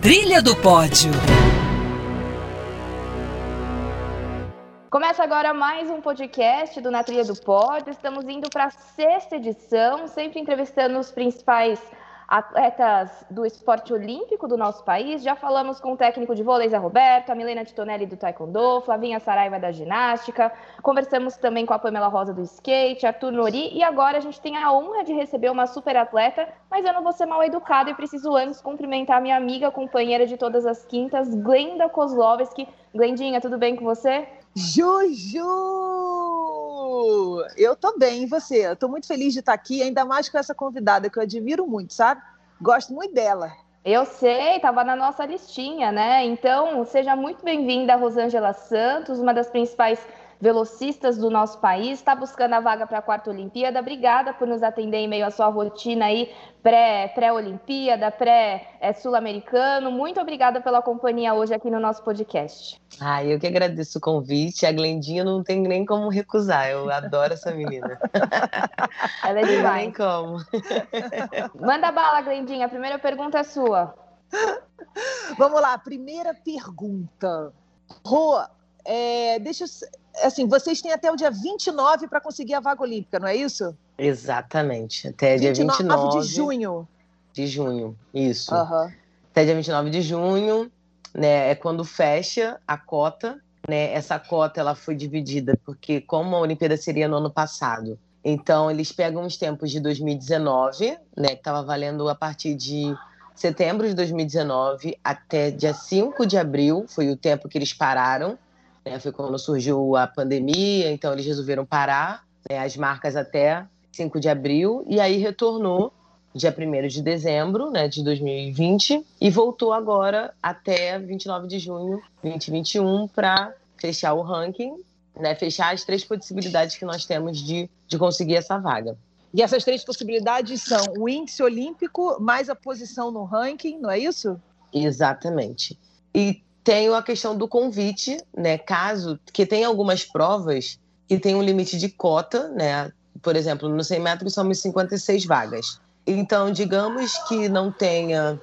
Trilha do pódio. Começa agora mais um podcast do Na Trilha do Pódio. Estamos indo para a sexta edição, sempre entrevistando os principais atletas do esporte olímpico do nosso país. Já falamos com o técnico de vôlei, Zé Roberto, a Milena Titonelli do taekwondo, Flavinha Saraiva da ginástica. Conversamos também com a Pamela Rosa do skate, Arthur Nori. E agora a gente tem a honra de receber uma super atleta, mas eu não vou ser mal educado e preciso antes cumprimentar minha amiga, companheira de todas as quintas, Glenda Kozlovski. Glendinha, tudo bem com você? Juju! Eu tô bem, e você? Eu tô muito feliz de estar aqui, ainda mais com essa convidada que eu admiro muito, sabe? Gosto muito dela. Eu sei, estava na nossa listinha, né? Então, seja muito bem-vinda, Rosângela Santos, uma das principais velocistas do nosso país, está buscando a vaga para a quarta Olimpíada. Obrigada por nos atender em meio à sua rotina aí pré-Olimpíada, pré pré-Sul-Americano. Muito obrigada pela companhia hoje aqui no nosso podcast. Ah, eu que agradeço o convite. A Glendinha não tem nem como recusar. Eu adoro essa menina. Ela é demais. Não nem como. Manda bala, Glendinha. A primeira pergunta é sua. Vamos lá, primeira pergunta. Rô, é, deixa eu, assim, vocês têm até o dia 29 para conseguir a vaga olímpica, não é isso? Exatamente, até 29 dia 29 de junho. De junho, isso. Uhum. Até dia 29 de junho, né, é quando fecha a cota, né? Essa cota ela foi dividida porque como a Olimpíada seria no ano passado, então eles pegam os tempos de 2019, né, que estava valendo a partir de setembro de 2019 até dia 5 de abril, foi o tempo que eles pararam né? Foi quando surgiu a pandemia, então eles resolveram parar né, as marcas até 5 de abril e aí retornou dia 1 de dezembro né, de 2020 e voltou agora até 29 de junho de 2021 para fechar o ranking, né, fechar as três possibilidades que nós temos de, de conseguir essa vaga. E essas três possibilidades são o índice olímpico mais a posição no ranking, não é isso? Exatamente. E tem a questão do convite, né? Caso que tem algumas provas que tem um limite de cota, né? Por exemplo, no 100 metros somos 56 vagas. Então, digamos que não tenha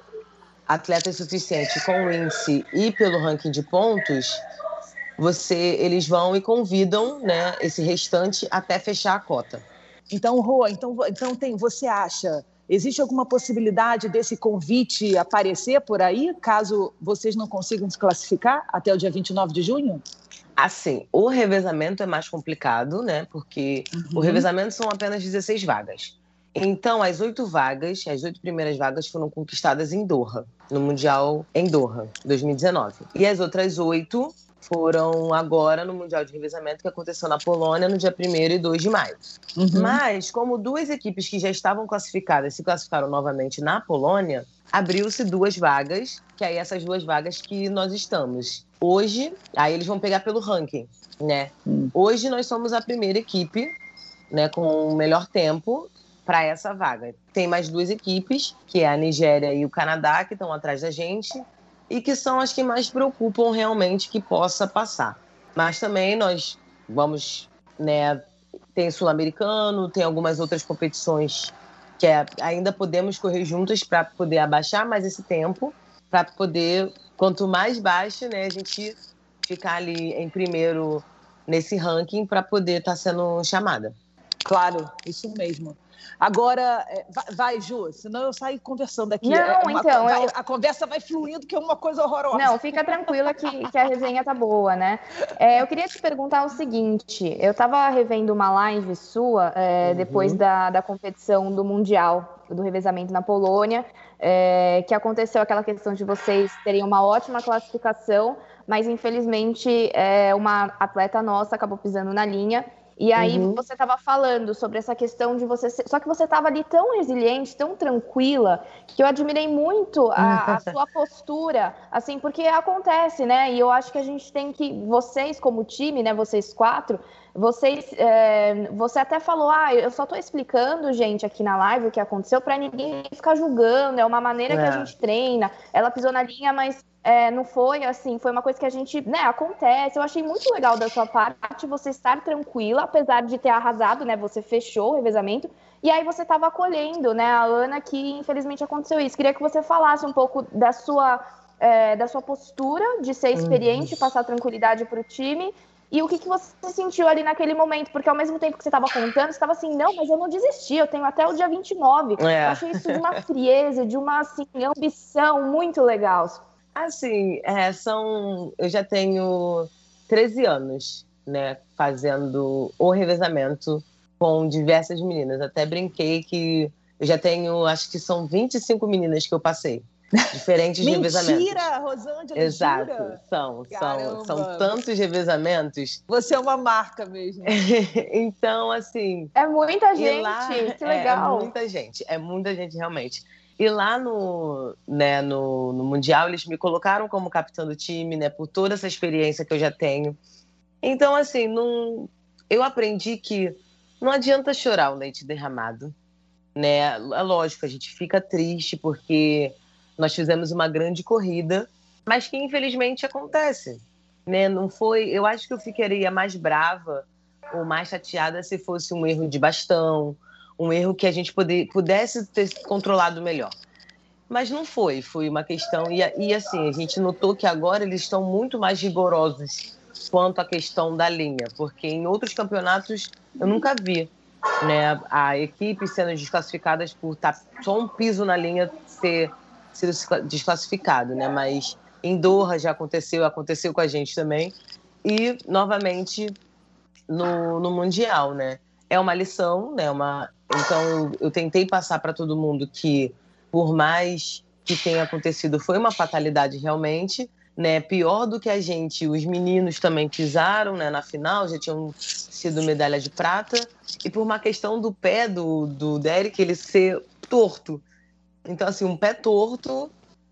atleta suficiente com o índice e pelo ranking de pontos, você eles vão e convidam, né, esse restante até fechar a cota. Então, Rô, então, então tem, você acha Existe alguma possibilidade desse convite aparecer por aí, caso vocês não consigam se classificar até o dia 29 de junho? Assim, o revezamento é mais complicado, né? Porque uhum. o revezamento são apenas 16 vagas. Então, as oito vagas, as oito primeiras vagas foram conquistadas em Doha, no Mundial em Doha, 2019. E as outras oito foram agora no Mundial de Revezamento que aconteceu na Polônia no dia 1 e 2 de maio. Uhum. Mas, como duas equipes que já estavam classificadas se classificaram novamente na Polônia, abriu-se duas vagas, que aí essas duas vagas que nós estamos. Hoje, aí eles vão pegar pelo ranking, né? Uhum. Hoje nós somos a primeira equipe, né, com o melhor tempo para essa vaga. Tem mais duas equipes, que é a Nigéria e o Canadá, que estão atrás da gente e que são as que mais preocupam realmente que possa passar. Mas também nós vamos, né, tem sul-americano, tem algumas outras competições que é, ainda podemos correr juntas para poder abaixar mais esse tempo, para poder, quanto mais baixo, né, a gente ficar ali em primeiro nesse ranking para poder estar tá sendo chamada. Claro, isso mesmo. Agora, é, vai, vai, Ju, senão eu saio conversando aqui. Não, é uma, então. Vai, eu... A conversa vai fluindo, que é uma coisa horrorosa. Não, fica tranquila que, que a resenha tá boa, né? É, eu queria te perguntar o seguinte: eu estava revendo uma live sua é, uhum. depois da, da competição do Mundial, do revezamento na Polônia, é, que aconteceu aquela questão de vocês terem uma ótima classificação, mas infelizmente é, uma atleta nossa acabou pisando na linha E aí uhum. você estava falando sobre essa questão de você. Ser... Só que você estava ali tão resiliente, tão tranquila, que eu admirei muito a, a, sua postura, assim, porque acontece, né? E eu acho que a gente tem que. Vocês, como time, né? Vocês quatro, vocês. É... Você até falou, ah, eu só estou explicando, gente, aqui na live o que aconteceu, para ninguém ficar julgando. É uma maneira é. que a é. gente treina. Ela pisou na linha, mas é, não foi assim, foi uma coisa que a gente, né, acontece. Eu achei muito legal da sua parte você estar tranquila, apesar de ter arrasado, né? Você fechou o revezamento. E aí você estava acolhendo, né, a Ana, que infelizmente aconteceu isso. Queria que você falasse um pouco da sua, é, da sua postura de ser experiente, uhum. passar tranquilidade para o time. E o que, que você sentiu ali naquele momento? Porque ao mesmo tempo que você estava contando, você estava assim, não, mas eu não desisti, eu tenho até o dia 29. É. Eu achei isso de uma frieza, de uma assim, ambição muito legal. Assim, é, são. Eu já tenho 13 anos, né, fazendo o revezamento com diversas meninas. Até brinquei que eu já tenho, acho que são 25 meninas que eu passei. Diferentes revezamentos. Mentira, Rosângela, Exato, jura? são, são, são tantos revezamentos. Você é uma marca mesmo. então, assim. É muita gente, lá, que legal. É, é muita gente, é muita gente realmente. E lá no, né, no, no, Mundial, eles me colocaram como capitã do time, né, por toda essa experiência que eu já tenho. Então, assim, não, eu aprendi que não adianta chorar o leite derramado. Né? É lógico, a gente fica triste porque nós fizemos uma grande corrida, mas que infelizmente acontece. Né? Não foi. Eu acho que eu ficaria mais brava ou mais chateada se fosse um erro de bastão, um erro que a gente poder, pudesse ter controlado melhor. Mas não foi, foi uma questão. E, e assim, a gente notou que agora eles estão muito mais rigorosos quanto à questão da linha, porque em outros campeonatos eu nunca vi né, a equipe sendo desclassificadas por tá só um piso na linha ser sido desclassificado, né? Mas em Doha já aconteceu, aconteceu com a gente também e novamente no, no mundial, né? É uma lição, né? Uma então, eu, tentei passar para todo mundo que, por mais que tenha acontecido, foi uma fatalidade realmente. Né, pior do que a gente, os meninos também pisaram né, na final, já tinham sido medalha de prata, e por uma questão do pé do, do Derek ele ser torto. Então, assim, um pé torto,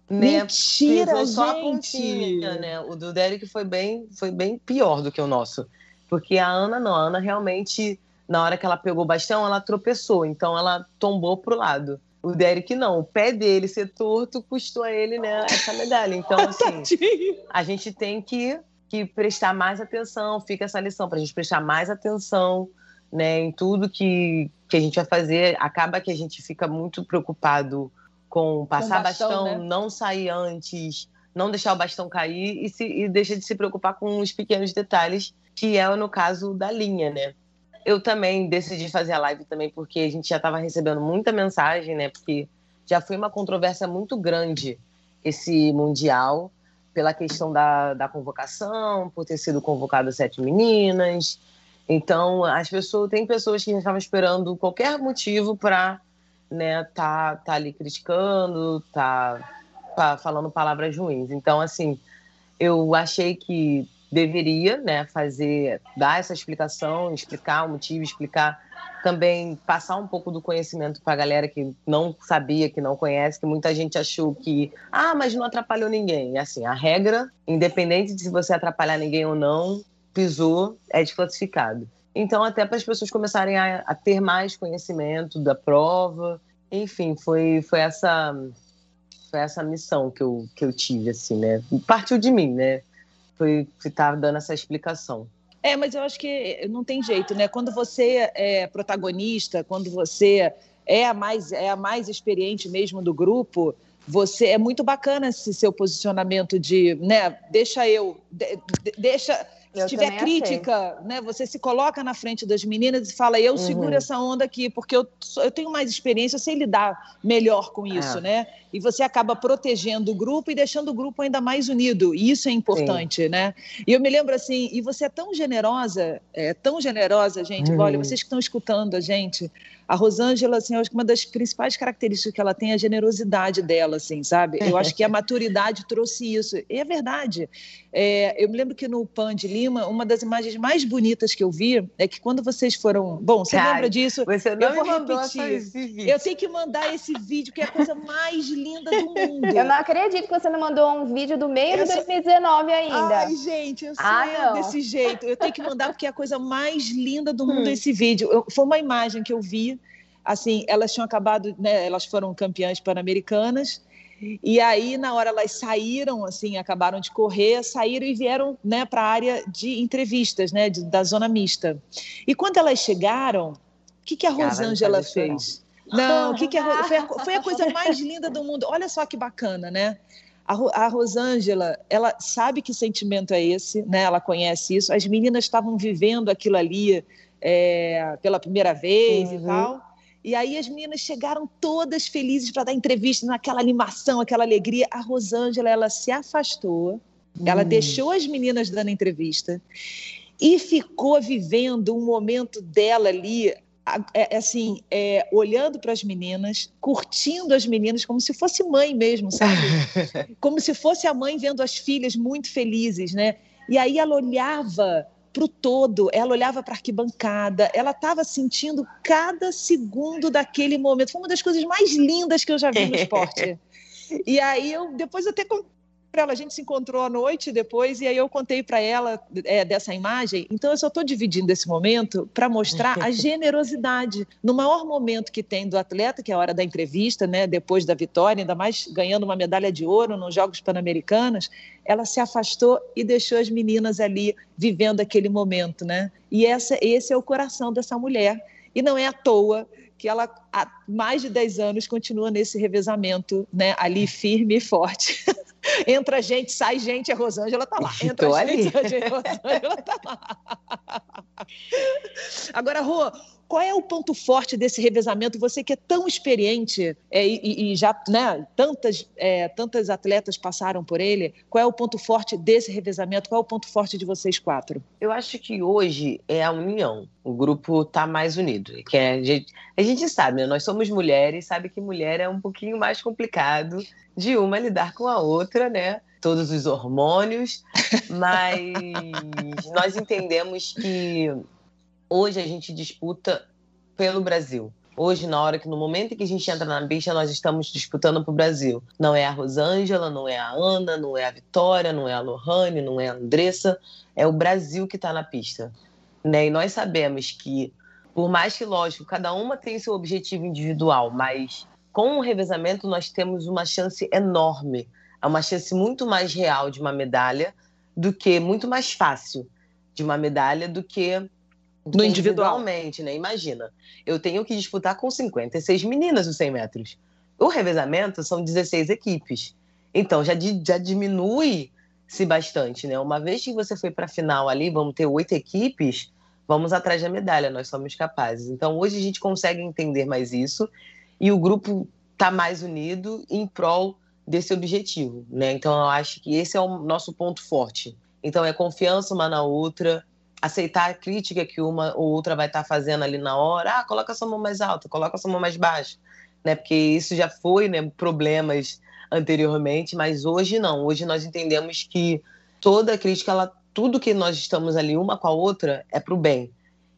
né? Mentira, só gente! A pontinha, né? O do Derek foi bem, foi bem pior do que o nosso. Porque a Ana não, a Ana realmente na hora que ela pegou o bastão, ela tropeçou, então ela tombou pro lado. O Derek não, o pé dele ser torto custou a ele né, essa medalha. Então, assim, a gente tem que, que prestar mais atenção, fica essa lição para a gente prestar mais atenção né, em tudo que, que a gente vai fazer. Acaba que a gente fica muito preocupado com passar com bastão, bastão né? não sair antes, não deixar o bastão cair e, se, e deixa de se preocupar com os pequenos detalhes, que é no caso da linha, né? eu também decidi fazer a live também porque a gente já estava recebendo muita mensagem, né? Porque já foi uma controvérsia muito grande esse mundial pela questão da, da convocação, por ter sido convocado sete meninas. Então, as pessoas tem pessoas que estavam esperando qualquer motivo para né, tá, tá ali criticando, tá, tá falando palavras ruins. Então, assim, eu achei que deveria né, fazer, dar essa explicação, explicar o motivo, explicar também, passar um pouco do conhecimento para a galera que não sabia, que não conhece, que muita gente achou que, ah, mas não atrapalhou ninguém. Assim, a regra, independente de se você atrapalhar ninguém ou não, pisou, é desclassificado. Então, até para as pessoas começarem a, a, ter mais conhecimento da prova, enfim, foi, foi essa foi essa missão que eu, que eu tive, assim, né? Partiu de mim, né? foi estar tá dando essa explicação. É, mas eu acho que não tem jeito, né? Quando você é protagonista, quando você é a mais, é a mais experiente mesmo do grupo, você é muito bacana esse seu posicionamento de, né? Deixa eu, de, deixa se tiver crítica, achei. né, você se coloca na frente das meninas e fala: eu uhum. seguro essa onda aqui, porque eu, eu tenho mais experiência, eu sei lidar melhor com isso, é. né? E você acaba protegendo o grupo e deixando o grupo ainda mais unido. E isso é importante, Sim. né? E eu me lembro assim, e você é tão generosa, é tão generosa, gente. Uhum. Olha, vocês que estão escutando a gente, a Rosângela, assim, eu acho que uma das principais características que ela tem é a generosidade dela, assim, sabe? Eu acho que a maturidade trouxe isso. E é verdade. É, eu me lembro que no Pan de Lima, uma das imagens mais bonitas que eu vi é que quando vocês foram. Bom, você Cara, lembra disso? Você não eu vou repetir. esse vídeo. Eu tenho que mandar esse vídeo, que é a coisa mais linda do mundo. Eu não acredito que você não mandou um vídeo do meio de 2019 ainda. Ai, gente, eu sou ah, desse jeito. Eu tenho que mandar porque é a coisa mais linda do mundo hum. esse vídeo. Eu, foi uma imagem que eu vi. Assim, elas tinham acabado, né? Elas foram campeãs pan-americanas e aí, na hora elas saíram, assim, acabaram de correr, saíram e vieram né, para a área de entrevistas, né, de, da zona mista. E quando elas chegaram, o que, que a Rosângela fez? Não, o que, que a, foi, a, foi a coisa mais linda do mundo. Olha só que bacana, né? A, a Rosângela, ela sabe que sentimento é esse, né? Ela conhece isso. As meninas estavam vivendo aquilo ali é, pela primeira vez uhum. e tal. E aí as meninas chegaram todas felizes para dar entrevista naquela animação, aquela alegria. A Rosângela, ela se afastou, hum. ela deixou as meninas dando entrevista e ficou vivendo um momento dela ali, é, assim, é, olhando para as meninas, curtindo as meninas como se fosse mãe mesmo, sabe? como se fosse a mãe vendo as filhas muito felizes, né? E aí ela olhava para o todo, ela olhava para a arquibancada, ela estava sentindo cada segundo daquele momento. Foi uma das coisas mais lindas que eu já vi no esporte. e aí eu depois eu até para ela. A gente se encontrou à noite depois e aí eu contei para ela é, dessa imagem. Então eu só estou dividindo esse momento para mostrar a generosidade no maior momento que tem do atleta, que é a hora da entrevista, né? Depois da vitória, ainda mais ganhando uma medalha de ouro nos Jogos Pan-Americanos, ela se afastou e deixou as meninas ali vivendo aquele momento, né? E essa, esse é o coração dessa mulher. E não é à toa que ela há mais de 10 anos continua nesse revezamento, né, ali firme e forte. Entra gente, sai gente, a Rosângela tá lá. Entra Tô gente, ali. sai gente, a Rosângela tá lá. Agora, Rô, qual é o ponto forte desse revezamento? Você que é tão experiente é, e, e, já né, tantas, é, tantas atletas passaram por ele, qual é o ponto forte desse revezamento? Qual é o ponto forte de vocês quatro? Eu acho que hoje é a união. O grupo está mais unido. Que é, a, gente, a gente sabe, né? nós somos mulheres, sabe que mulher é um pouquinho mais complicado de uma lidar com a outra, né? Todos os hormônios, mas nós entendemos que hoje a gente disputa pelo Brasil. Hoje, na hora que no momento em que a gente entra na pista, nós estamos disputando para o Brasil. Não é a Rosângela, não é a Ana, não é a Vitória, não é a Lohane, não é a Andressa, é o Brasil que está na pista. Né? E nós sabemos que, por mais que, lógico, cada uma tem seu objetivo individual, mas com o revezamento nós temos uma chance enorme, é uma chance muito mais real de uma medalha do que, muito mais fácil de uma medalha do que no individual. Individualmente, né? Imagina, eu tenho que disputar com 56 meninas os 100 metros. O revezamento são 16 equipes. Então já, já diminui-se bastante, né? Uma vez que você foi para a final ali, vamos ter oito equipes, vamos atrás da medalha, nós somos capazes. Então hoje a gente consegue entender mais isso e o grupo está mais unido em prol desse objetivo, né? Então eu acho que esse é o nosso ponto forte. Então é confiança uma na outra, aceitar a crítica que uma ou outra vai estar tá fazendo ali na hora. Ah, coloca sua mão mais alta, coloca sua mão mais baixa, né? Porque isso já foi, né, problemas anteriormente, mas hoje não. Hoje nós entendemos que toda crítica, ela, tudo que nós estamos ali uma com a outra é para o bem.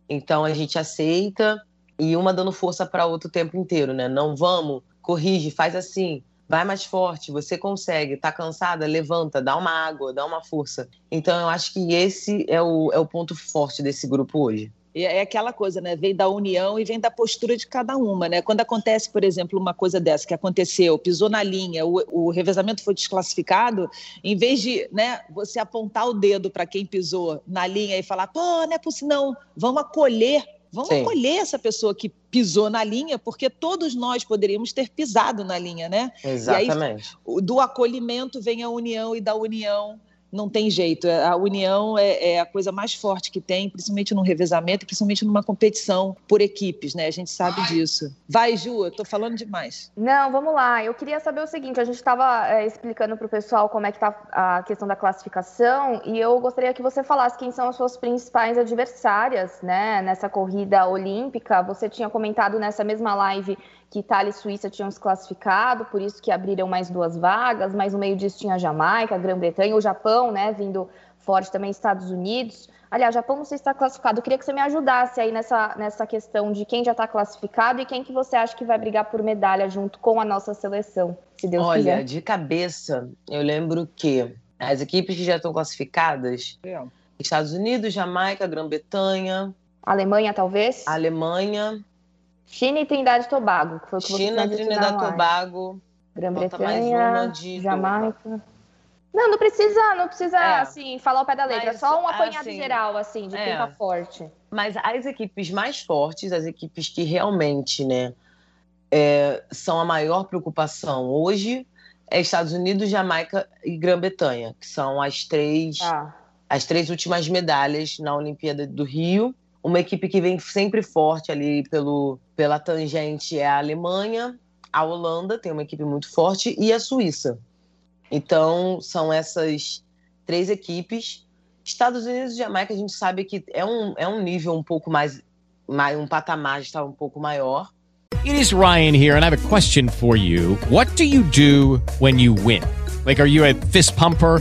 Então a gente aceita e uma dando força para outra o tempo inteiro, né? Não vamos, corrige, faz assim vai mais forte, você consegue, tá cansada, levanta, dá uma água, dá uma força. Então eu acho que esse é o, é o ponto forte desse grupo hoje. E é aquela coisa, né? Vem da união e vem da postura de cada uma, né? Quando acontece, por exemplo, uma coisa dessa que aconteceu, pisou na linha, o, o revezamento foi desclassificado, em vez de, né, você apontar o dedo para quem pisou na linha e falar, pô, não é possível, não, vamos acolher Vamos Sim. acolher essa pessoa que pisou na linha, porque todos nós poderíamos ter pisado na linha, né? Exatamente. Aí, do acolhimento vem a união e da união não tem jeito. A união é, é, a coisa mais forte que tem, principalmente no revezamento, principalmente numa competição por equipes, né? A gente sabe disso. Vai, Ju, eu tô falando demais. Não, vamos lá. Eu queria saber o seguinte: a gente estava é, explicando para o pessoal como é que tá a questão da classificação, e eu gostaria que você falasse quem são as suas principais adversárias, né, nessa corrida olímpica. Você tinha comentado nessa mesma live que Itália e Suíça tinham se classificado, por isso que abriram mais duas vagas, mas no meio disso tinha a Jamaica, a Grã-Bretanha, o Japão, né, vindo forte também, Estados Unidos. Aliás, Japão não sei se está classificado. Eu queria que você me ajudasse aí nessa, nessa questão de quem já está classificado e quem que você acha que vai brigar por medalha junto com a nossa seleção, se Deus Olha, quiser. Olha, de cabeça, eu lembro que as equipes que já estão classificadas, é. Estados Unidos, Jamaica, Grã-Bretanha, Alemanha, talvez? Alemanha. China e Trindade e Tobago, que foi que China, Trindade e Tobago. Grã-Bretanha, Jamaica. Não, não precisa, não precisa é. assim, falar o pé da letra, Mas, só um apanhado assim, geral, assim, de é. quem tá forte. Mas as equipes mais fortes, as equipes que realmente, né, é, são a maior preocupação hoje é Estados Unidos, Jamaica e Grã-Bretanha, que são as três, ah. as três últimas medalhas na Olimpíada do Rio. Uma equipe que vem sempre forte ali pelo, pela tangente é a Alemanha, a Holanda tem uma equipe muito forte e a Suíça. Então, são essas três equipes. Estados Unidos e Jamaica, a gente sabe que é um, é um nível um pouco mais, mais um patamar está um pouco maior. It is Ryan here, and I have a question for you. What do you do when you win? Like, are you a fist pumper?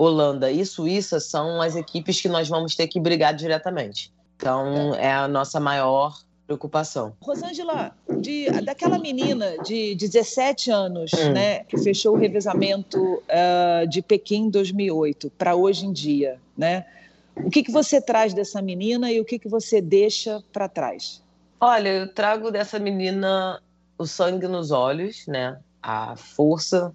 Holanda e Suíça são as equipes que nós vamos ter que brigar diretamente. Então, é a nossa maior preocupação. Rosângela, de, daquela menina de 17 anos, hum. né, que fechou o revezamento uh, de Pequim 2008 para hoje em dia, né? O que, que você traz dessa menina e o que, que você deixa para trás? Olha, eu trago dessa menina o sangue nos olhos, né? A força,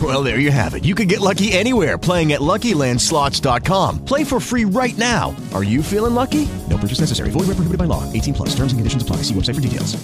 Well, there you have it. You can get lucky anywhere playing at LuckyLandSlots.com. Play for free right now. Are you feeling lucky? No purchase necessary. Void where prohibited by law. 18 plus. Terms and conditions apply. See website for details.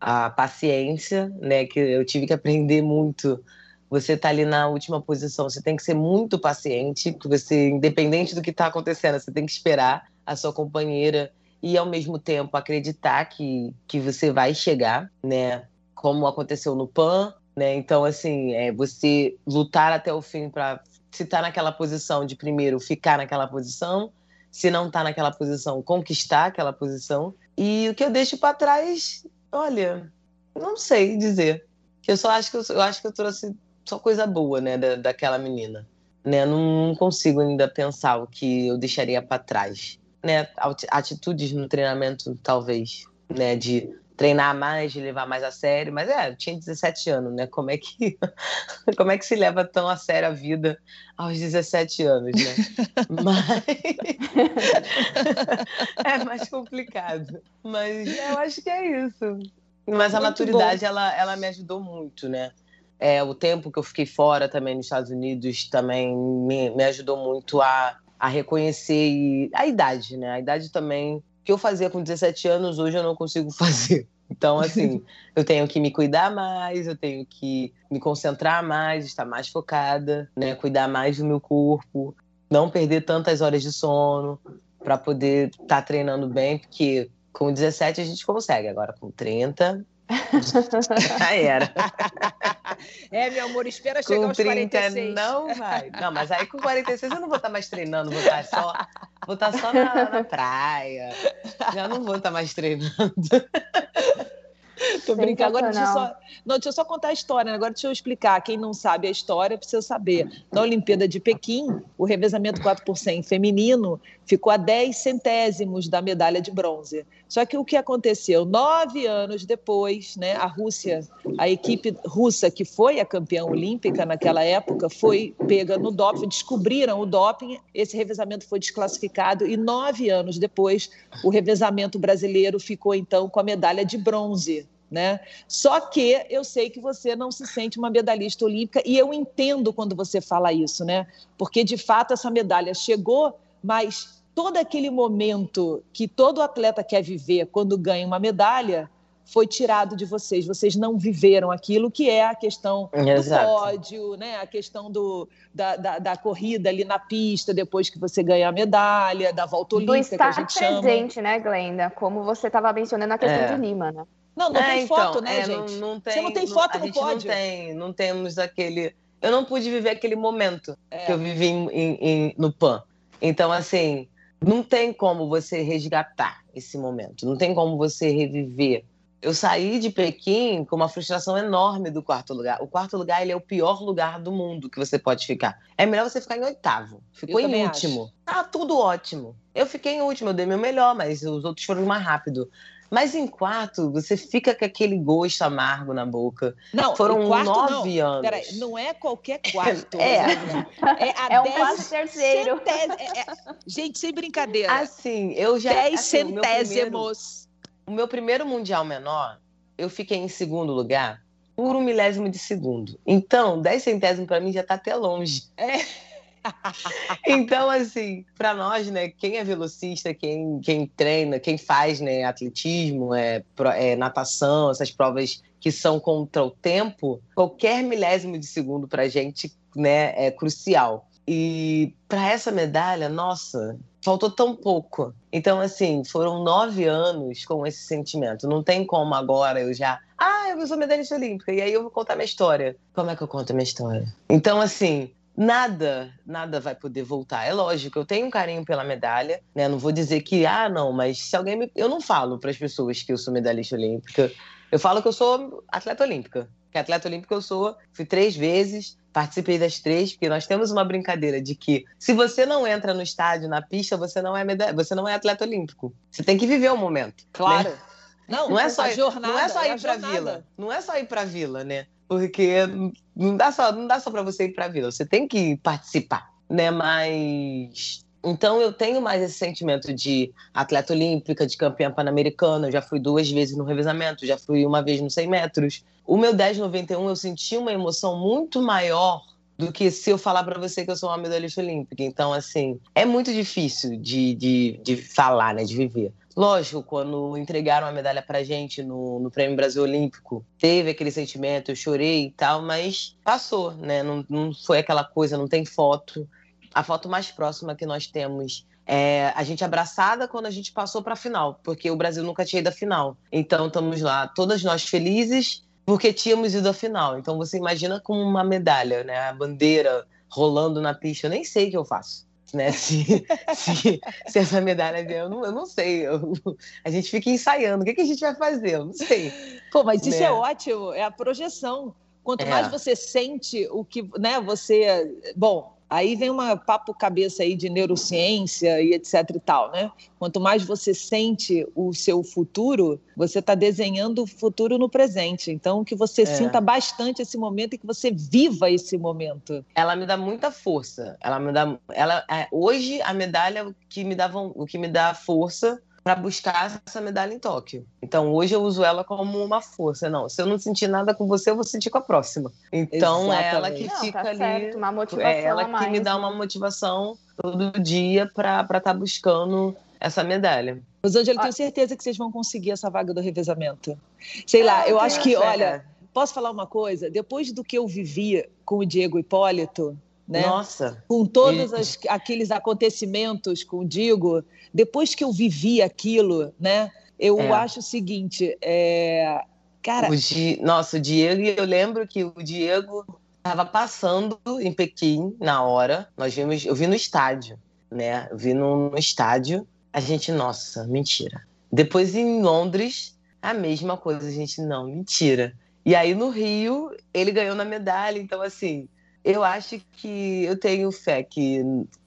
A paciência, né, que eu tive que aprender muito você está ali na última posição, você tem que ser muito paciente, você, independente do que está acontecendo, você tem que esperar a sua companheira e ao mesmo tempo acreditar que, que você vai chegar, né? Como aconteceu no PAN, né? Então, assim, é você lutar até o fim para se tá naquela posição de primeiro ficar naquela posição, se não tá naquela posição, conquistar aquela posição. E o que eu deixo para trás, olha, não sei dizer. Eu só acho que eu, eu acho que eu trouxe só coisa boa, né, da, daquela menina. Né? Não, não consigo ainda pensar o que eu deixaria para trás. Né? Atitudes no treinamento, talvez, né, de treinar mais, de levar mais a sério, mas é, eu tinha 17 anos, né? Como é que como é que se leva tão a sério a vida aos 17 anos, né? mas é mais complicado. Mas eu acho que é isso. Mas a maturidade ela, ela me ajudou muito, né? É, o tempo que eu fiquei fora também nos Estados Unidos também me, me ajudou muito a, a reconhecer a idade, né? A idade também. Que eu fazia com 17 anos, hoje eu não consigo fazer. Então, assim, eu tenho que me cuidar mais, eu tenho que me concentrar mais, estar mais focada, né? Cuidar mais do meu corpo, não perder tantas horas de sono para poder estar tá treinando bem, porque com 17 a gente consegue, agora com 30 já era. é, meu amor, espera chegar com aos 30 46. não vai. Não, mas aí com 46 eu não vou estar mais treinando, vou estar só, vou estar só na, na praia. Já não vou estar mais treinando. Tô brincando. Agora, deixa eu, só, não, deixa eu só contar a história. né? Agora, deixa eu explicar. Quem não sabe a história precisa saber. Na Olimpíada de Pequim, o revezamento 4 por 100 feminino ficou a 10 centésimos da medalha de bronze. Só que o que aconteceu? Nove anos depois, né, a Rússia, a equipe russa que foi a campeã olímpica naquela época, foi pega no doping, descobriram o doping, esse revezamento foi desclassificado e nove anos depois, o revezamento brasileiro ficou então com a medalha de bronze. Né? Só que eu sei que você não se sente uma medalhista olímpica e eu entendo quando você fala isso, né? Porque de fato essa medalha chegou, mas todo aquele momento que todo atleta quer viver quando ganha uma medalha foi tirado de vocês. Vocês não viveram aquilo que é a questão Exato. do pódio, né? A questão do, da, da, da, corrida ali na pista depois que você ganha a medalha, da volta olímpica do estar que a gente presente, chama. né, Glenda? Como você estava mencionando a questão É. de Lima, né? Não, não É, tem então, foto, né, é, gente? Não, não tem, Você não tem foto a no pódio. Não tem, não temos aquele. Eu não pude viver aquele momento É. que eu vivi em- em- em- no PAN. Então, assim, não tem como você resgatar esse momento, não tem como você reviver. Eu saí de Pequim com uma frustração enorme do quarto lugar. O quarto lugar ele é o pior lugar do mundo que você pode ficar. É melhor você ficar em oitavo. Ficou Eu em último. Tá tudo ótimo. Eu fiquei em último, eu dei meu melhor, mas os outros foram mais rápido. Mas em quarto, você fica com aquele gosto amargo na boca. Não, Foram quarto nove não. anos. Peraí, não é qualquer quarto. É. É, a É um dez quase terceiro. centés- é- é- Gente, sem brincadeira. Assim, eu já. Dez assim, o meu primeiro- centésimos. O meu primeiro mundial menor, eu fiquei em segundo lugar por um milésimo de segundo. Então, 10 centésimos para mim já tá até longe. É. Então, assim, para nós, né, quem é velocista, quem, quem treina, quem faz né, atletismo, é, é, natação, essas provas que são contra o tempo, qualquer milésimo de segundo pra gente né, é crucial. E para essa medalha, nossa, faltou tão pouco. Então, assim, foram nove anos com esse sentimento. Não tem como agora eu já. Ah, eu sou medalhista olímpica. E aí eu vou contar minha história. Como é que eu conto a minha história? Então, assim, nada, nada vai poder voltar. É lógico, eu tenho um carinho pela medalha, né? Não vou dizer que, ah, não, mas se alguém me. Eu não falo para as pessoas que eu sou medalhista olímpica. Eu falo que eu sou atleta olímpica. Que atleta olímpica eu sou, fui três vezes, participei das três, porque nós temos uma brincadeira de que se você não entra no estádio, na pista, você não é meda... você não é atleta olímpico. Você tem que viver o momento. Claro. né? Não, Não é só a jornada. não é só ir pra jornada. vila. Não é só ir pra vila, né? Porque não dá só, não dá só para você ir pra vila, você tem que participar, né? Mas então eu tenho mais esse sentimento de atleta olímpica, de campeã pan-americana, eu já fui duas vezes no revezamento, já fui uma vez nos 100 metros. O meu 1091 eu senti uma emoção muito maior do que se eu falar para você que eu sou uma medalhista olímpica. Então, assim, é muito difícil de, de, de falar, né, de viver. Lógico, quando entregaram a medalha pra gente no, no Prêmio Brasil Olímpico, teve aquele sentimento, eu chorei e tal, mas passou, né? Não, não foi aquela coisa, não tem foto. A foto mais próxima que nós temos é a gente abraçada quando a gente passou para a final, porque o Brasil nunca tinha ido à final. Então estamos lá, todas nós felizes, porque tínhamos ido à final. Então você imagina com uma medalha, né? A bandeira rolando na pista. Eu nem sei o que eu faço. Né? Se, se, se essa medalha vier, eu não, eu não sei. Eu- a gente fica ensaiando. O que, que a gente vai fazer? Eu não sei. Pô, mas isso Né? é ótimo, é a projeção. Quanto É. mais você sente o que, né, você, bom, aí vem uma papo cabeça aí de neurociência e etc e tal, né? Quanto mais você sente o seu futuro, você está desenhando o futuro no presente. Então, que você É. sinta bastante esse momento e que você viva esse momento. ela me dá muita força. Ela me dá, ela é, hoje a medalha é o que me dá o que me dá força para buscar essa medalha em Tóquio. Então hoje eu uso ela como uma força. Não, se eu não sentir nada com você, eu vou sentir com a próxima. Então é ela que Não, fica tá ali. certo, uma motivação é ela a que mais, me dá né? uma motivação todo dia para estar tá buscando essa medalha. Rosângela, eu tenho certeza que vocês vão conseguir essa vaga do revezamento. Sei lá, eu eu acho que, fé. olha, posso falar uma coisa? Depois do que eu vivi com o Diego Hipólito, né? Nossa. Com todos as- aqueles acontecimentos com o Diego, depois que eu vivi aquilo, né? Eu É. acho o seguinte, é, Cara, O Di... Nossa, o Diego, eu lembro que o Diego estava passando em Pequim na hora. Nós vimos, eu vi no estádio, né? Eu vi no, no estádio. A gente, nossa, mentira. Depois em Londres, a mesma coisa, a gente, não, mentira. E aí no Rio, ele ganhou na medalha, então assim, eu acho que eu tenho fé que,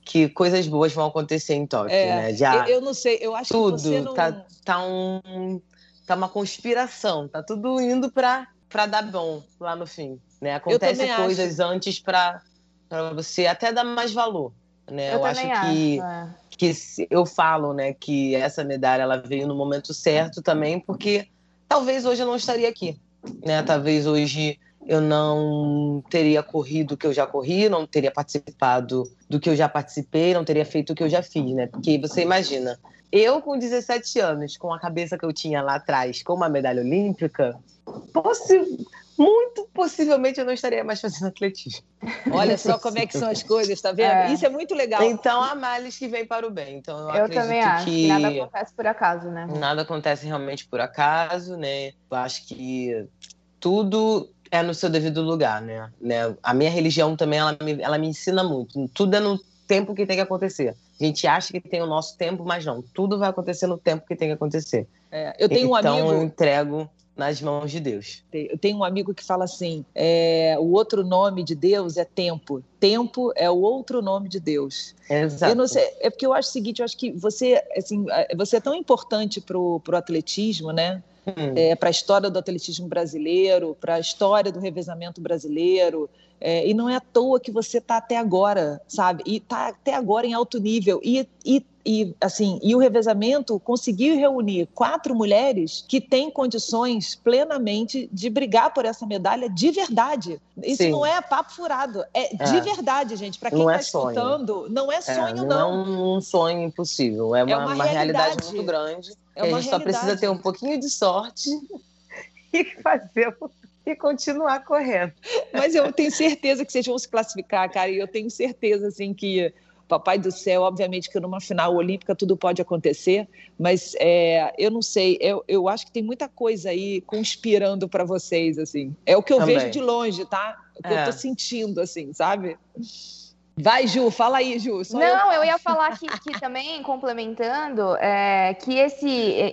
que coisas boas vão acontecer em Tóquio, é, né? Já eu, eu não sei, eu acho tudo que você não... tá, tá um tá uma conspiração, tá tudo indo pra, pra dar bom lá no fim, né? Acontece coisas antes pra, pra você até dar mais valor, né? Eu acho também que acho, é. que eu falo, né, que essa medalha ela veio no momento certo também, porque talvez hoje eu não estaria aqui, né? Talvez hoje eu não teria corrido o que eu já corri, não teria participado do que eu já participei, não teria feito o que eu já fiz, né? Porque você imagina, eu com 17 anos, com a cabeça que eu tinha lá atrás, com uma medalha olímpica, possi- muito possivelmente eu não estaria mais fazendo atletismo. Olha só como é que são as coisas, tá vendo? É. Isso é muito legal. Então, há males que vem para o bem. Então, eu, Eu acredito também acho que... que nada acontece por acaso, né? nada acontece realmente por acaso, né? Eu acho que tudo é no seu devido lugar, né? né? A minha religião também, ela me, ela me ensina muito. Tudo é no tempo que tem que acontecer. A gente acha que tem o nosso tempo, mas não. Tudo vai acontecer no tempo que tem que acontecer. É, eu tenho um então, amigo... eu entrego nas mãos de Deus. Eu tenho um amigo que fala assim: é, o outro nome de Deus é tempo. Tempo é o outro nome de Deus. Exato. Eu não sei, é porque eu acho o seguinte: eu acho que você, assim, você é tão importante para o atletismo, né? Hum. É, para a história do atletismo brasileiro, para a história do revezamento brasileiro. É, e não é à toa que você está até agora, sabe? E está até agora em alto nível. E, e, e, assim, e o revezamento conseguiu reunir quatro mulheres que têm condições plenamente de brigar por essa medalha de verdade. Isso Sim. não é papo furado, é, É. de verdade, gente. Para quem está é sonho. escutando, não é É, sonho, não, não. é um, sonho impossível, é uma, uma uma realidade. realidade. muito grande. É e a uma gente só precisa realidade. ter um pouquinho de sorte e fazer e continuar correndo. Mas eu tenho certeza que vocês vão se classificar, cara, e eu tenho certeza, assim, que Papai do céu, obviamente que numa final olímpica tudo pode acontecer, mas é, eu não sei, eu, eu acho que tem muita coisa aí conspirando para vocês, assim. É o que eu Também. vejo de longe, tá? O que É. eu tô sentindo, assim, sabe? Vai, Ju, fala aí, Ju. só Não, eu ia falar que, que também, complementando, é, que esse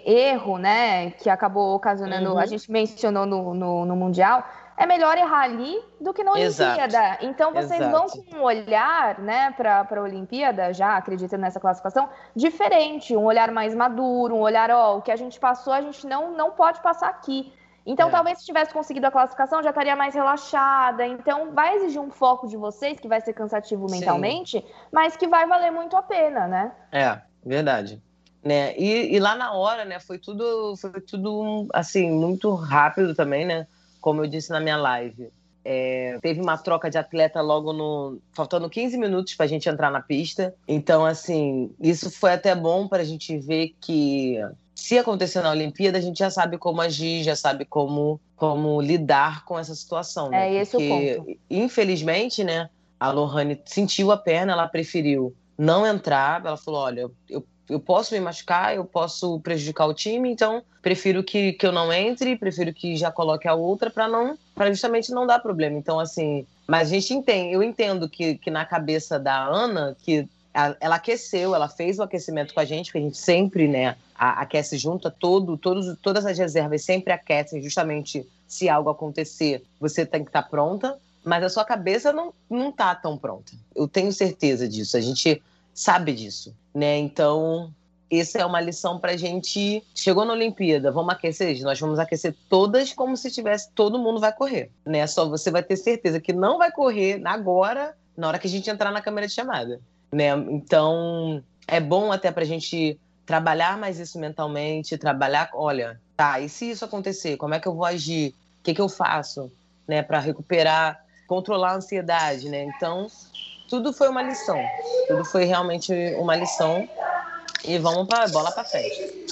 erro, né, que acabou ocasionando, Uhum. a gente mencionou no, no, no Mundial, é melhor errar ali do que na Exato. Olimpíada. Então vocês Exato. vão com um olhar, né, para a Olimpíada, já acreditando nessa classificação, diferente, um olhar mais maduro, um olhar, ó, o que a gente passou, a gente não, não pode passar aqui. Então, É. talvez se tivesse conseguido a classificação, já estaria mais relaxada. Então, vai exigir um foco de vocês, que vai ser cansativo Sim. mentalmente, mas que vai valer muito a pena, né? É, verdade. Né? E, e lá na hora, né, foi tudo, foi tudo assim, muito rápido também, né? Como eu disse na minha live. É, teve uma troca de atleta logo no. faltando 15 minutos para a gente entrar na pista. Então, assim, isso foi até bom para a gente ver que se acontecer na Olimpíada, a gente já sabe como agir, já sabe como, como lidar com essa situação. Né? É esse o Porque, ponto. Infelizmente, né, a Lohane sentiu a perna, ela preferiu não entrar. Ela falou: olha, eu, eu posso me machucar, eu posso prejudicar o time, então prefiro que, que eu não entre, prefiro que já coloque a outra para não, para justamente não dar problema. Então, assim, mas a gente entende, eu entendo que, que na cabeça da Ana, que ela aqueceu, ela fez o aquecimento com a gente, porque a gente sempre, né, aquece junto, todo, todos, todas as reservas sempre aquecem, justamente se algo acontecer, você tem que estar pronta, mas a sua cabeça não, não tá tão pronta. Eu tenho certeza disso, a gente sabe disso, né? Então, essa é uma lição pra gente. Chegou na Olimpíada, vamos aquecer? Nós vamos aquecer todas como se tivesse todo mundo vai correr, né? Só você vai ter certeza que não vai correr agora, na hora que a gente entrar na câmera de chamada, né? Então, é bom até pra gente trabalhar mais isso mentalmente, trabalhar, olha, tá, e se isso acontecer, como é que eu vou agir? O que que eu faço, né, para recuperar, controlar a ansiedade, né? Então, tudo foi uma lição. Tudo foi realmente uma lição. E vamos para bola para frente.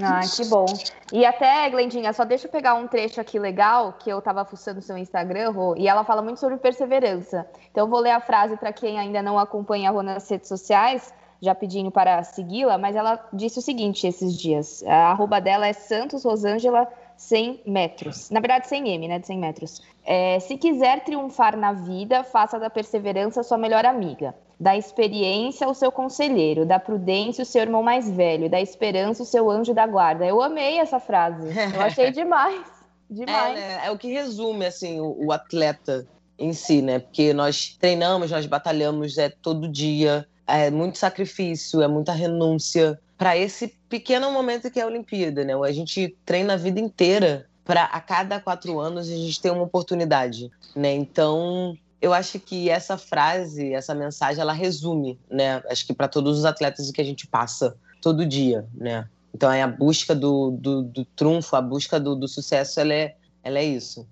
Ah, que bom. E até, Glendinha, só deixa eu pegar um trecho aqui legal, que eu tava fuçando no seu Instagram, e ela fala muito sobre perseverança. Então, eu vou ler a frase para quem ainda não acompanha a Rô nas redes sociais, já pedindo para segui-la, mas ela disse o seguinte esses dias. A arroba dela é Santos Rosângela 100 metros. Na verdade, 100 m, né? De 100 metros. É, se quiser triunfar na vida, faça da perseverança sua melhor amiga. Da experiência, o seu conselheiro. Da prudência, o seu irmão mais velho. Da esperança, o seu anjo da guarda. Eu amei essa frase. Eu achei demais. Demais. É, né? é o que resume, assim, o, o atleta em si, né? Porque nós treinamos, nós batalhamos é, todo dia. É muito sacrifício, é muita renúncia para esse pequeno momento que é a Olimpíada, né? A gente treina a vida inteira para a cada quatro anos a gente ter uma oportunidade, né? Então eu acho que essa frase, essa mensagem, ela resume, né? Acho que para todos os atletas o que a gente passa todo dia, né? Então é a busca do, do, do trunfo, a busca do, do sucesso, ela é, ela é isso.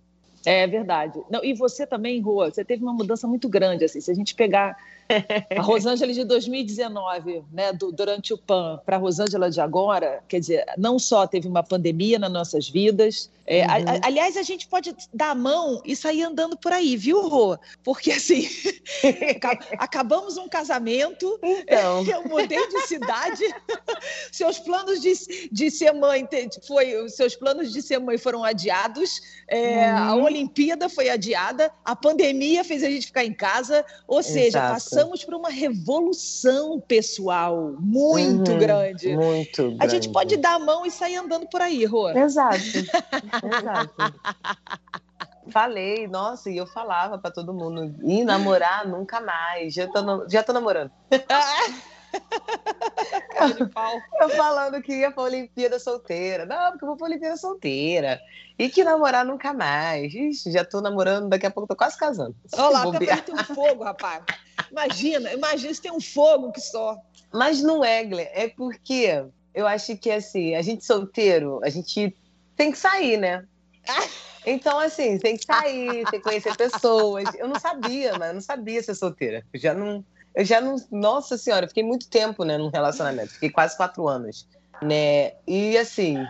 É verdade. Não, e você também, Rua, você teve uma mudança muito grande. Assim, se a gente pegar a Rosângela de 2019, né, do, durante o PAN, para a Rosângela de agora, quer dizer, não só teve uma pandemia nas nossas vidas. É, uhum. a, a, aliás, a gente pode dar a mão e sair andando por aí, viu, Rô? Porque assim, acabamos um casamento, então. eu mudei de cidade, seus planos de, de ser mãe foi, seus planos de ser mãe foram adiados, é, uhum. a Olimpíada foi adiada, a pandemia fez a gente ficar em casa, ou seja, passamos passamos por uma revolução pessoal muito uhum, grande. Muito grande. A gente pode dar a mão e sair andando por aí, Rô. Exato. Exato. Falei, nossa, e eu falava para todo mundo, e namorar nunca mais. Já tô, já tô namorando. Cara de pau. Eu falando que ia pra Olimpíada solteira. Não, porque eu vou pra Olimpíada solteira. E que namorar nunca mais. Ixi, já tô namorando, daqui a pouco tô quase casando. Olha lá, tem um fogo, rapaz. Imagina, imagina se tem um fogo que só. Mas não é, Glenn. É porque eu acho que, assim, a gente solteiro, a gente tem que sair, né? Então, assim, tem que sair, tem que conhecer pessoas. Eu não sabia, mas eu não sabia ser solteira. Eu já não. Eu já não. Nossa Senhora, eu fiquei muito tempo, né, num relacionamento. Fiquei quase quatro anos. Né? E assim,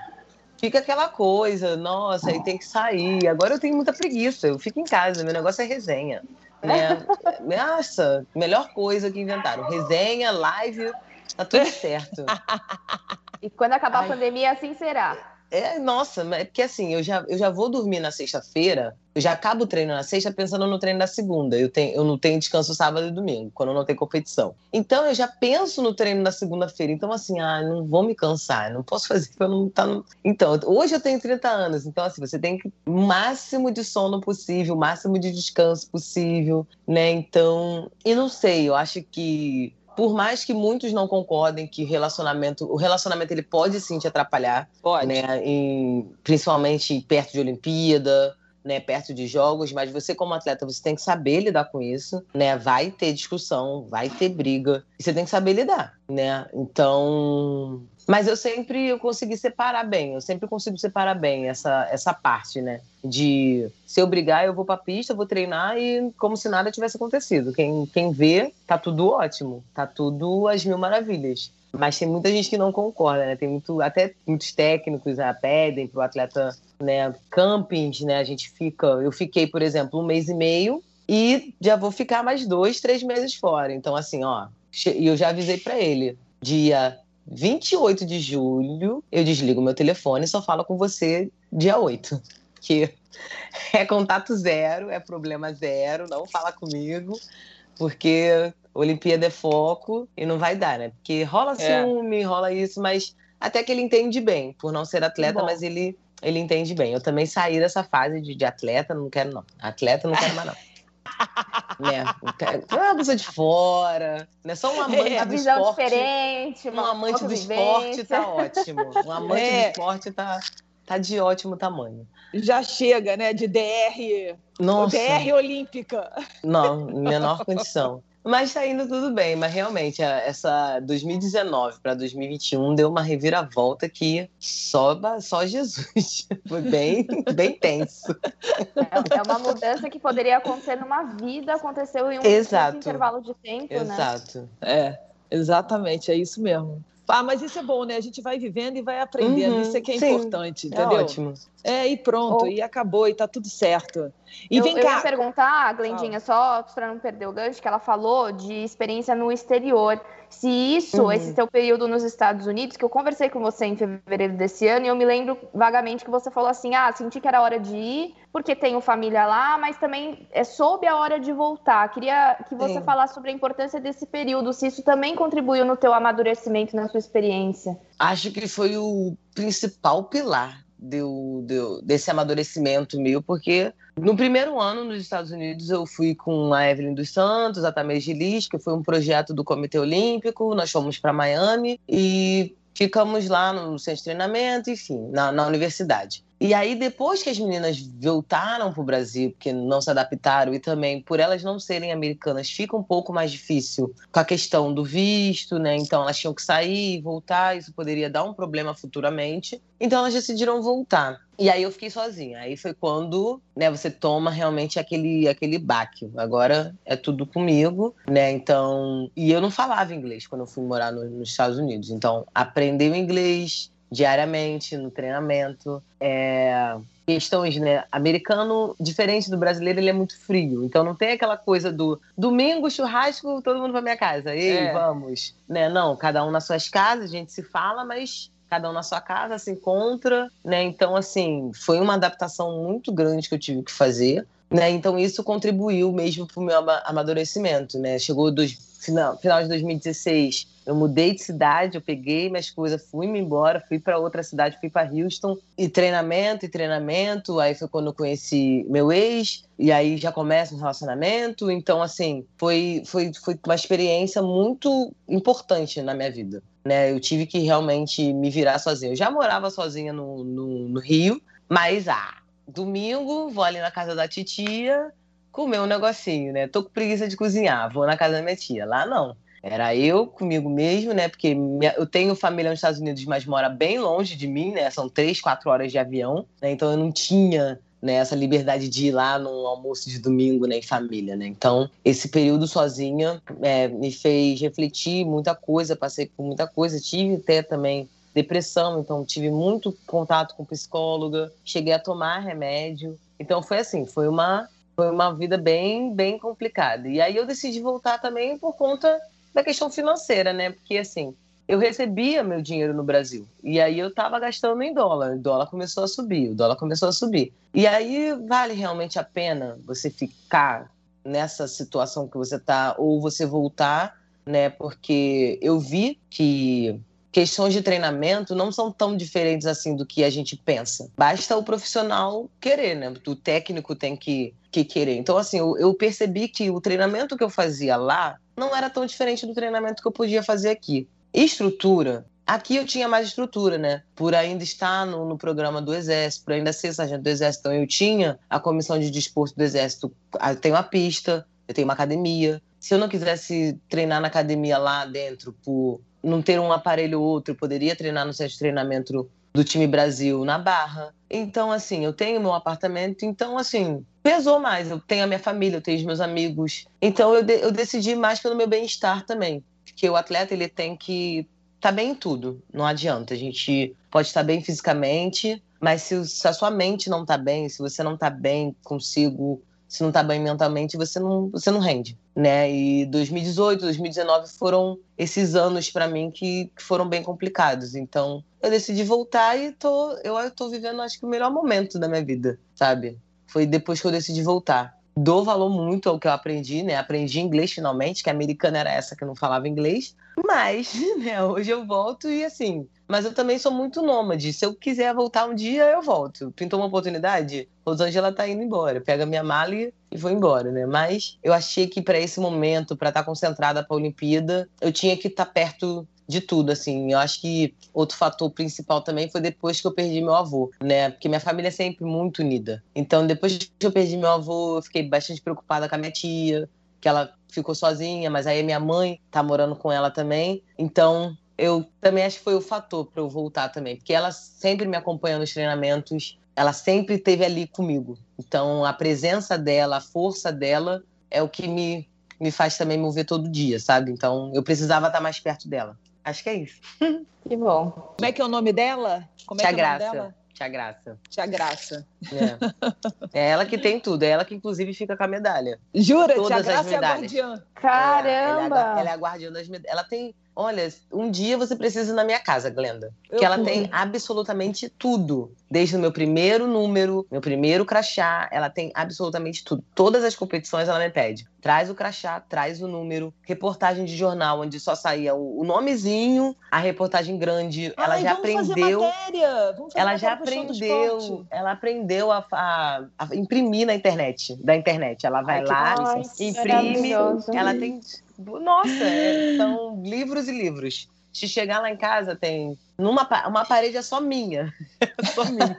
fica aquela coisa, nossa, aí tem que sair. Agora eu tenho muita preguiça, eu fico em casa, meu negócio é resenha. Né? Nossa, melhor coisa que inventaram. Resenha, live, tá tudo certo. E quando acabar Ai. a pandemia, assim será. É, nossa, é porque assim, eu já, eu já vou dormir na sexta-feira, eu já acabo o treino na sexta pensando no treino da segunda. Eu, tenho, eu não tenho descanso sábado e domingo, quando não tem competição. Então eu já penso no treino da segunda-feira. Então, assim, ah, não vou me cansar, não posso fazer pra não estar tá no. Então, hoje eu tenho 30 anos, então assim, você tem que o máximo de sono possível, o máximo de descanso possível, né? Então, e não sei, eu acho que por mais que muitos não concordem que relacionamento, o relacionamento ele pode sim te atrapalhar, pode. né? Em, principalmente perto de Olimpíada, né, perto de jogos, mas você como atleta você tem que saber lidar com isso, né? Vai ter discussão, vai ter briga, e você tem que saber lidar, né? Então, mas eu sempre eu consegui separar bem, eu sempre consigo separar bem essa, essa parte, né? De se eu brigar, eu vou pra pista, vou treinar e como se nada tivesse acontecido. Quem, quem vê, tá tudo ótimo, tá tudo às mil maravilhas. Mas tem muita gente que não concorda, né? Tem muito, até muitos técnicos né, pedem para o atleta, né? Campings, né? A gente fica. Eu fiquei, por exemplo, um mês e meio e já vou ficar mais dois, três meses fora. Então, assim, ó. E eu já avisei para ele. Dia 28 de julho, eu desligo meu telefone e só falo com você dia 8. Que é contato zero, é problema zero, não fala comigo, porque Olimpíada é foco e não vai dar, né? Porque rola é. ciúme, é. rola isso, mas até que ele entende bem, por não ser atleta, mas ele, ele entende bem. Eu também saí dessa fase de, de atleta, não quero não. Atleta não quero mais não. né? Uma pessoa de fora, né? Só um amante é, do visão esporte. diferente, um amante do esporte tá ótimo. Um amante é. do esporte tá, tá de ótimo tamanho. Já chega, né? De DR. Nossa. DR olímpica. Não, menor condição. Mas tá indo tudo bem, mas realmente essa 2019 para 2021 deu uma reviravolta que só, só Jesus. Foi bem, bem tenso. É, é, uma mudança que poderia acontecer numa vida, aconteceu em um Exato. intervalo de tempo, Exato. né? Exato. É, exatamente, é isso mesmo. Ah, mas isso é bom, né? A gente vai vivendo e vai aprendendo. Uhum, isso é que é sim, importante, é entendeu? É ótimo. É, e pronto, e acabou, e tá tudo certo. E eu, vem cá. Eu ia perguntar, Glendinha, só para não perder o gancho, que ela falou de experiência no exterior. Se isso, Uhum. esse seu período nos Estados Unidos, que eu conversei com você em fevereiro desse ano, e eu me lembro vagamente que você falou assim: ah, senti que era hora de ir, porque tenho família lá, mas também é, soube a hora de voltar. Queria que você Sim. falasse sobre a importância desse período, se isso também contribuiu no teu amadurecimento, na sua experiência. Acho que foi o principal pilar do, do- desse amadurecimento meu, porque no primeiro ano nos Estados Unidos eu fui com a Evelyn dos Santos, a Tamir Gilis, que foi um projeto do Comitê Olímpico, nós fomos para Miami e ficamos lá no centro de treinamento, enfim, na, na universidade. E aí, depois que as meninas voltaram para o Brasil, porque não se adaptaram, e também por elas não serem americanas, fica um pouco mais difícil com a questão do visto, né? Então elas tinham que sair e voltar, isso poderia dar um problema futuramente. Então elas decidiram voltar. E aí eu fiquei sozinha. Aí foi quando, né, você toma realmente aquele aquele baque. Agora é tudo comigo, né? Então, e eu não falava inglês quando eu fui morar no- nos Estados Unidos. Então, aprender o inglês diariamente no treinamento, é, questões, né? Americano, diferente do brasileiro, ele é muito frio. Então não tem aquela coisa do domingo, churrasco, todo mundo pra minha casa. Ei, É. vamos. Né? Não, cada um nas suas casas, a gente se fala, mas cada um na sua casa se encontra, né? Então, assim, foi uma adaptação muito grande que eu tive que fazer. Né? Então isso contribuiu mesmo para o meu ama- amadurecimento, né? Chegou dois, final, final de 2016, eu mudei de cidade, eu peguei minhas coisas, fui-me embora, fui para outra cidade, fui para Houston e treinamento e treinamento. Aí foi quando eu conheci meu ex e aí já começa um relacionamento. Então assim foi foi foi uma experiência muito importante na minha vida, né? Eu tive que realmente me virar sozinha. Eu já morava sozinha no, no, no Rio, mas ah domingo, vou ali na casa da titia comer um negocinho, né? Tô com preguiça de cozinhar, vou na casa da minha tia. Lá não. Era eu comigo mesmo, né? Porque minha- eu tenho família nos Estados Unidos, mas mora bem longe de mim, né? São três, quatro horas de avião, né? Então eu não tinha né, essa liberdade de ir lá no almoço de domingo, né, em família, né? Então esse período sozinha é, me fez refletir muita coisa, passei por muita coisa, tive até também depressão, então tive muito contato com psicóloga, cheguei a tomar remédio. Então foi assim, foi uma foi uma vida bem bem complicada. E aí eu decidi voltar também por conta da questão financeira, né? Porque assim, eu recebia meu dinheiro no Brasil e aí eu tava gastando em dólar. O dólar começou a subir, o dólar começou a subir. E aí vale realmente a pena você ficar nessa situação que você tá ou você voltar, né? Porque eu vi que questões de treinamento não são tão diferentes assim do que a gente pensa. Basta o profissional querer, né? O técnico tem que, que querer. Então, assim, eu, eu percebi que o treinamento que eu fazia lá não era tão diferente do treinamento que eu podia fazer aqui. Estrutura. Aqui eu tinha mais estrutura, né? Por ainda estar no, no programa do Exército, por ainda ser sargento do Exército. Então, eu tinha a comissão de desporto do Exército. Eu tenho a pista, eu tenho uma academia. Se eu não quisesse treinar na academia lá dentro, por não ter um aparelho ou outro, eu poderia treinar no centro de treinamento do time Brasil na Barra. Então, assim, eu tenho meu apartamento, então, assim, pesou mais. Eu tenho a minha família, eu tenho os meus amigos. Então, eu, de- eu decidi mais pelo meu bem-estar também. Porque o atleta, ele tem que estar bem em tudo. Não adianta. A gente pode estar bem fisicamente, mas se, se a sua mente não está bem, se você não está bem consigo, se não está bem mentalmente, você não, você não rende, né? E 2018, 2019 foram esses anos para mim que, que foram bem complicados. Então, eu decidi voltar e tô, eu estou vivendo, acho que o melhor momento da minha vida, sabe? Foi depois que eu decidi voltar. Dou valor muito ao que eu aprendi, né? Aprendi inglês finalmente, que a americana era essa que não falava inglês. Mas, né, hoje eu volto e assim. Mas eu também sou muito nômade. Se eu quiser voltar um dia, eu volto. Pintou uma oportunidade? Rosângela tá indo embora. Pega minha mala e vou embora, né? Mas eu achei que para esse momento, para estar concentrada para a Olimpíada, eu tinha que estar perto de tudo, assim. Eu acho que outro fator principal também foi depois que eu perdi meu avô, né? Porque minha família é sempre muito unida. Então, depois que eu perdi meu avô, eu fiquei bastante preocupada com a minha tia, que ela ficou sozinha, mas aí minha mãe tá morando com ela também. Então, eu também acho que foi o fator para eu voltar também, porque ela sempre me acompanhou nos treinamentos, ela sempre esteve ali comigo. Então, a presença dela, a força dela é o que me, me faz também mover todo dia, sabe? Então, eu precisava estar mais perto dela. Acho que é isso. Que bom. Como é que é o nome dela? Como é Tia que é o nome Graça. dela? Tia Graça. Tia Graça. É. é ela que tem tudo. É ela que, inclusive, fica com a medalha. Jura? Todas Tia as Graça é a medalhas. guardiã. Caramba! Ela é, a, gua- ela é a guardiã das medalhas. Ela tem. Olha, um dia você precisa ir na minha casa, Glenda. Que ela tem absolutamente tudo. Desde o meu primeiro número, meu primeiro crachá, ela tem absolutamente tudo. Todas as competições ela me pede. Traz o crachá, traz o número, reportagem de jornal, onde só saía o, nomezinho, a reportagem grande. ela Ai, já vamos fazer aprendeu. matéria. Vamos fazer Ela já aprendeu, ela aprendeu a, a- a imprimir na internet, da internet. Ela vai Ai, lá, imprime, ela tem. Nossa, é, são livros e livros. Se chegar lá em casa, tem. Numa uma parede é só minha. só minha.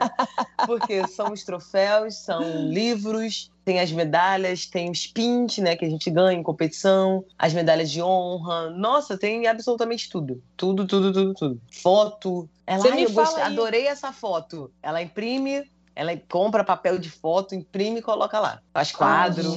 Porque são os troféus, são livros, tem as medalhas, tem os pins, né, que a gente ganha em competição, as medalhas de honra. Nossa, tem absolutamente tudo. Tudo, tudo, tudo, tudo. Foto. Ela, Você "Ai, me eu aí." adorei essa foto. Ela imprime, ela compra papel de foto, imprime e coloca lá. Faz quadro.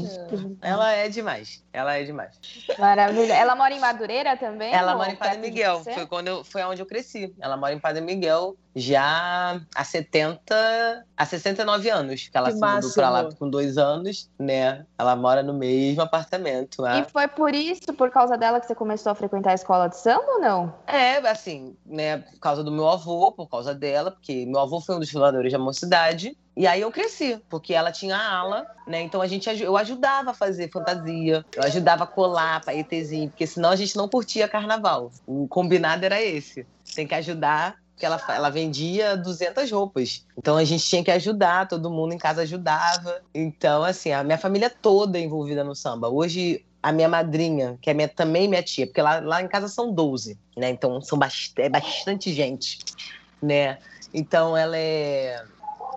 Ela é demais. Ela é demais. Maravilha. Ela mora em Madureira também? Ela mora em Padre perto de Miguel. Foi quando eu, foi onde eu cresci. Ela mora em Padre Miguel já há 70, há 69 anos. Que ela Que se mudou pra lá com dois anos, né? Ela mora no mesmo apartamento. E é. foi por isso, por causa dela, que você começou a frequentar a escola de samba ou não? É, assim, né, por causa do meu avô, por causa dela, porque meu avô foi um dos fundadores da mocidade. E aí eu cresci, porque ela tinha ala, né? Então a gente eu ajudava a fazer fantasia, eu ajudava a colar paetezinho, porque senão a gente não curtia carnaval. O combinado era esse. Tem que ajudar, porque ela, ela vendia 200 roupas. Então a gente tinha que ajudar, todo mundo em casa ajudava. Então, assim, a minha família toda envolvida no samba. Hoje a minha madrinha, que é minha- também minha tia, porque lá, lá em casa são 12, né? Então são bast é bastante gente, né? Então ela é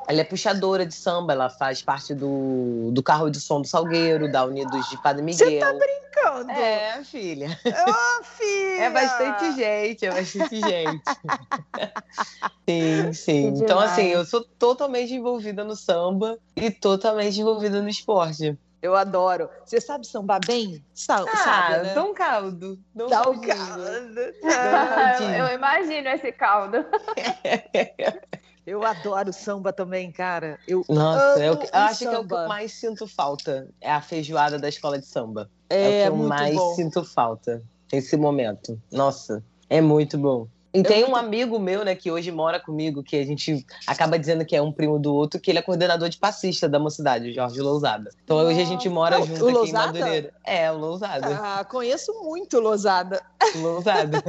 ela é puxadora de samba, ela faz parte do, do carro de som do Salgueiro, da Unidos de Padre Miguel. Você tá brincando? É, filha. Ô, filha! É bastante gente, é bastante gente. sim, sim. Que Então, demais. assim, eu sou totalmente envolvida no samba e totalmente envolvida no esporte. Eu adoro. Você sabe sambar bem? Sa Ah, sabe, né? dá um caldo. Dá um um caldo. Dá um caldinho. eu imagino esse caldo. Eu adoro samba também, cara. Eu Nossa, é o eu acho que é o que samba. eu mais sinto falta. É a feijoada da escola de samba. É, É, o que eu mais bom. sinto falta nesse momento. Nossa, é muito bom. E tem um amigo meu, né, que hoje mora comigo, que a gente acaba dizendo que é um primo do outro, que ele é coordenador de passista da mocidade, o Jorge Lousada. Então hoje a gente mora Ah, o junto aqui Lousada? em Madureira. É, o Lousada. Ah, conheço muito Lousada. Lousada.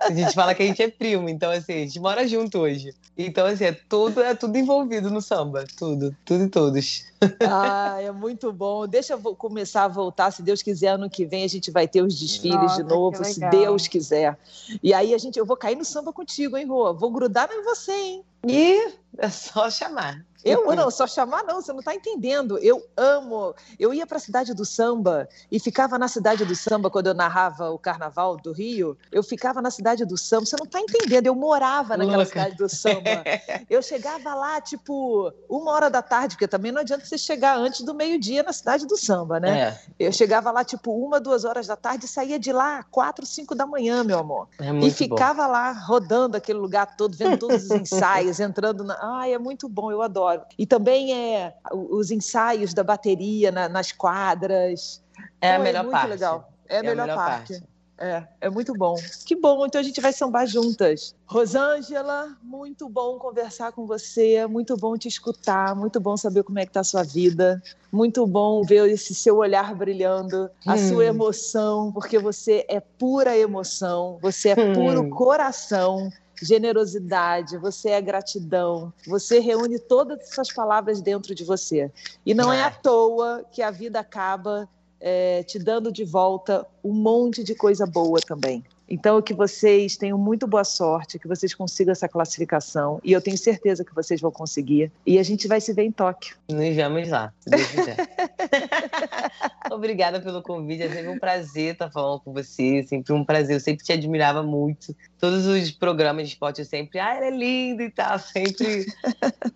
A gente fala que a gente é primo, então assim, a gente mora junto hoje. Então, assim, é tudo, é tudo envolvido no samba. Tudo, tudo e todos. Ah, é muito bom. Deixa eu começar a voltar. Se Deus quiser, ano que vem a gente vai ter os desfiles Nossa, de novo, se. Deus quiser. E aí a gente, eu vou cair no samba contigo, hein, Rô? Vou grudar em você, hein? E é só chamar. Eu não, só chamar não, você não está entendendo. Eu amo. Eu ia para a cidade do samba e ficava na cidade do samba quando eu narrava o carnaval do Rio. Eu ficava na cidade do samba, você não está entendendo. Eu morava naquela Louca. cidade do samba. Eu chegava lá, tipo, uma hora da tarde, porque também não adianta você chegar antes do meio-dia na cidade do samba, né? É, Eu chegava lá, tipo, uma, duas horas da tarde e saía de lá quatro, cinco da manhã, meu amor. é E muito bom. ficava lá rodando aquele lugar todo, vendo todos os ensaios, entrando na. Ai, é muito bom, eu adoro. E também é os ensaios da bateria na- nas quadras. É a Pô, melhor muito parte. legal. É a É a melhor, melhor parte. parte. É, é muito bom. Que bom, então a gente vai sambar juntas. Rosângela, muito bom conversar com você, muito bom te escutar, muito bom saber como é que tá a sua vida, muito bom ver esse seu olhar brilhando, a Hum. sua emoção, porque você é pura emoção, você é puro Hum. coração, generosidade, você é gratidão, você reúne todas essas palavras dentro de você. E não é à Ah. toa que a vida acaba é, te dando de volta um monte de coisa boa também. Então, que vocês tenham muito boa sorte, que vocês consigam essa classificação, e eu tenho certeza que vocês vão conseguir. E a gente vai se ver em Tóquio. Nos vemos lá, se Deus quiser. Obrigada pelo convite, é sempre um prazer estar falando com você, sempre um prazer, eu sempre te admirava muito. Todos os programas de esporte eu sempre, ah, ela é linda e tal, sempre.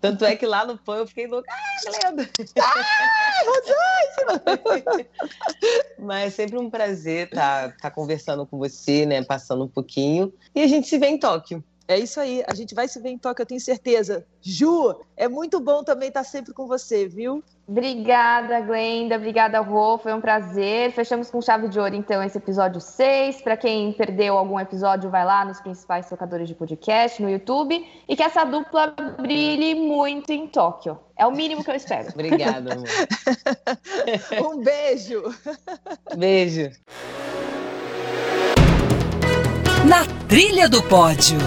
Tanto é que lá no PAN eu fiquei louca, ah, Glenda! Mas é sempre um prazer estar conversando com você, né, passando um pouquinho, e a gente se vê em Tóquio. É isso aí. A gente vai se ver em Tóquio, eu tenho certeza. Ju, é muito bom também estar sempre com você, viu? Obrigada, Glenda. Obrigada, Rô. Foi um prazer. Fechamos com chave de ouro, então, esse episódio 6. Para quem perdeu algum episódio, vai lá nos principais tocadores de podcast, no YouTube. E que essa dupla brilhe muito em Tóquio. É o mínimo que eu espero. Obrigada, amor. um beijo. Beijo. Na trilha do pódio.